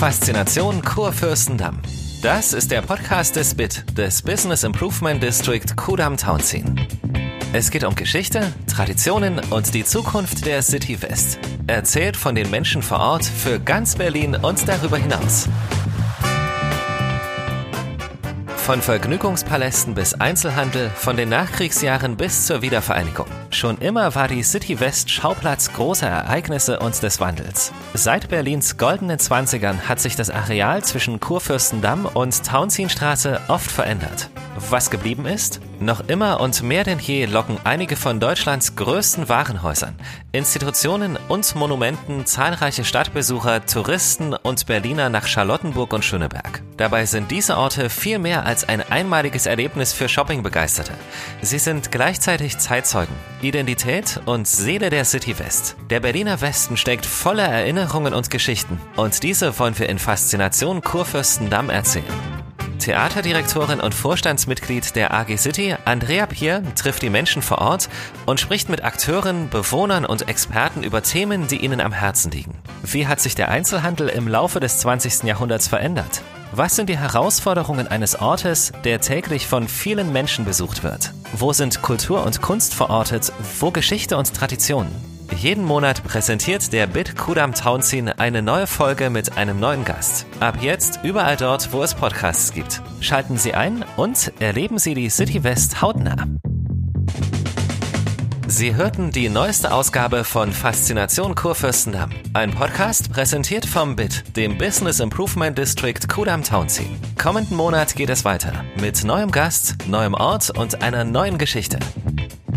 Faszination Kurfürstendamm. Das ist der Podcast des BIT, des Business Improvement District Kudam Townsien. Es geht um Geschichte, Traditionen und die Zukunft der City West. Erzählt von den Menschen vor Ort für ganz Berlin und darüber hinaus. Von Vergnügungspalästen bis Einzelhandel, von den Nachkriegsjahren bis zur Wiedervereinigung. Schon immer war die City West Schauplatz großer Ereignisse und des Wandels. Seit Berlins goldenen Zwanzigern hat sich das Areal zwischen Kurfürstendamm und Tauentzienstraße oft verändert. Was geblieben ist? Noch immer und mehr denn je locken einige von Deutschlands größten Warenhäusern, Institutionen und Monumenten zahlreiche Stadtbesucher, Touristen und Berliner nach Charlottenburg und Schöneberg. Dabei sind diese Orte viel mehr als ein einmaliges Erlebnis für Shoppingbegeisterte. Sie sind gleichzeitig Zeitzeugen, Identität und Seele der City West. Der Berliner Westen steckt voller Erinnerungen und Geschichten und diese wollen wir in Faszination Kurfürstendamm erzählen. Theaterdirektorin und Vorstandsmitglied der AG City, Andrea Pier, trifft die Menschen vor Ort und spricht mit Akteuren, Bewohnern und Experten über Themen, die ihnen am Herzen liegen. Wie hat sich der Einzelhandel im Laufe des 20. Jahrhunderts verändert? Was sind die Herausforderungen eines Ortes, der täglich von vielen Menschen besucht wird? Wo sind Kultur und Kunst verortet? Wo Geschichte und Tradition? Jeden Monat präsentiert der Bit Kudam Townsien eine neue Folge mit einem neuen Gast. Ab jetzt überall dort, wo es Podcasts gibt. Schalten Sie ein und erleben Sie die City West hautnah. Sie hörten die neueste Ausgabe von Faszination Kurfürstendamm. Ein Podcast präsentiert vom BIT, dem Business Improvement District Kudam Townsien. Kommenden Monat geht es weiter mit neuem Gast, neuem Ort und einer neuen Geschichte.